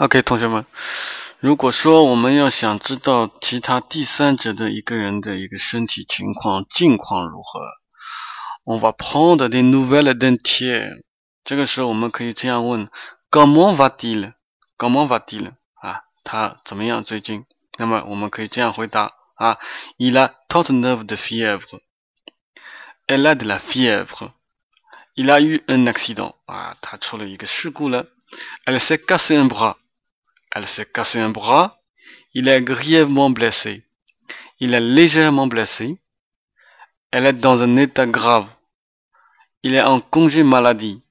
OK，同学们，如果说我们要想知道其他第三者的一个人的一个身体情况、近况如何，on va prendre des nouvelles d'un tiers。这个时候我们可以这样问：Comment va-t-il？Comment va-t-il？啊，他怎么样最近？那么我们可以这样回答：啊，il a trente-neuf de fièvre。Elle a de la fièvre。Il a eu un accident。啊，他出了一个事故了。Elle s'est cassé un bras。Elle s'est cassé un bras. Il est grièvement blessé. Il est légèrement blessé. Elle est dans un état grave. Il est en congé maladie.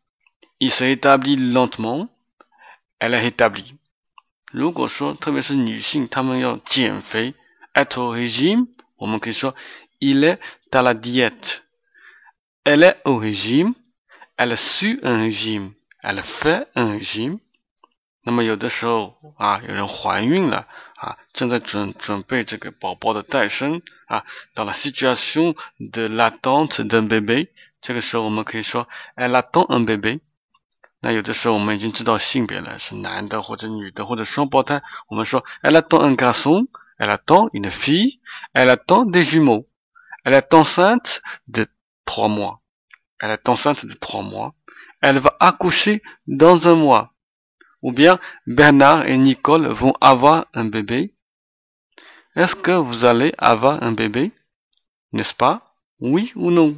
Il s'est établi lentement. Elle est établie. 如果说，特别是女性，她们要减肥，être au régime，我们可以说 il est à la diète。Elle est au régime. Elle suit un régime. Elle fait un régime. 那么有的时候啊，有人怀孕了啊，正在准准备这个宝宝的诞生啊，到了 situation de l'attente d'un bébé，这个时候我们可以说 elle attend un bébé。那有的时候我们已经知道性别了，是男的或者女的或者双胞胎，我们说 elle attend un garçon，elle attend une fille，elle attend des jumeaux，elle est enceinte de trois mois，elle est enceinte de trois mois，elle va accoucher dans un mois。Ou bien Bernard et Nicole vont avoir un bébé. Est-ce que vous allez avoir un bébé? N'est-ce pas? Oui ou non?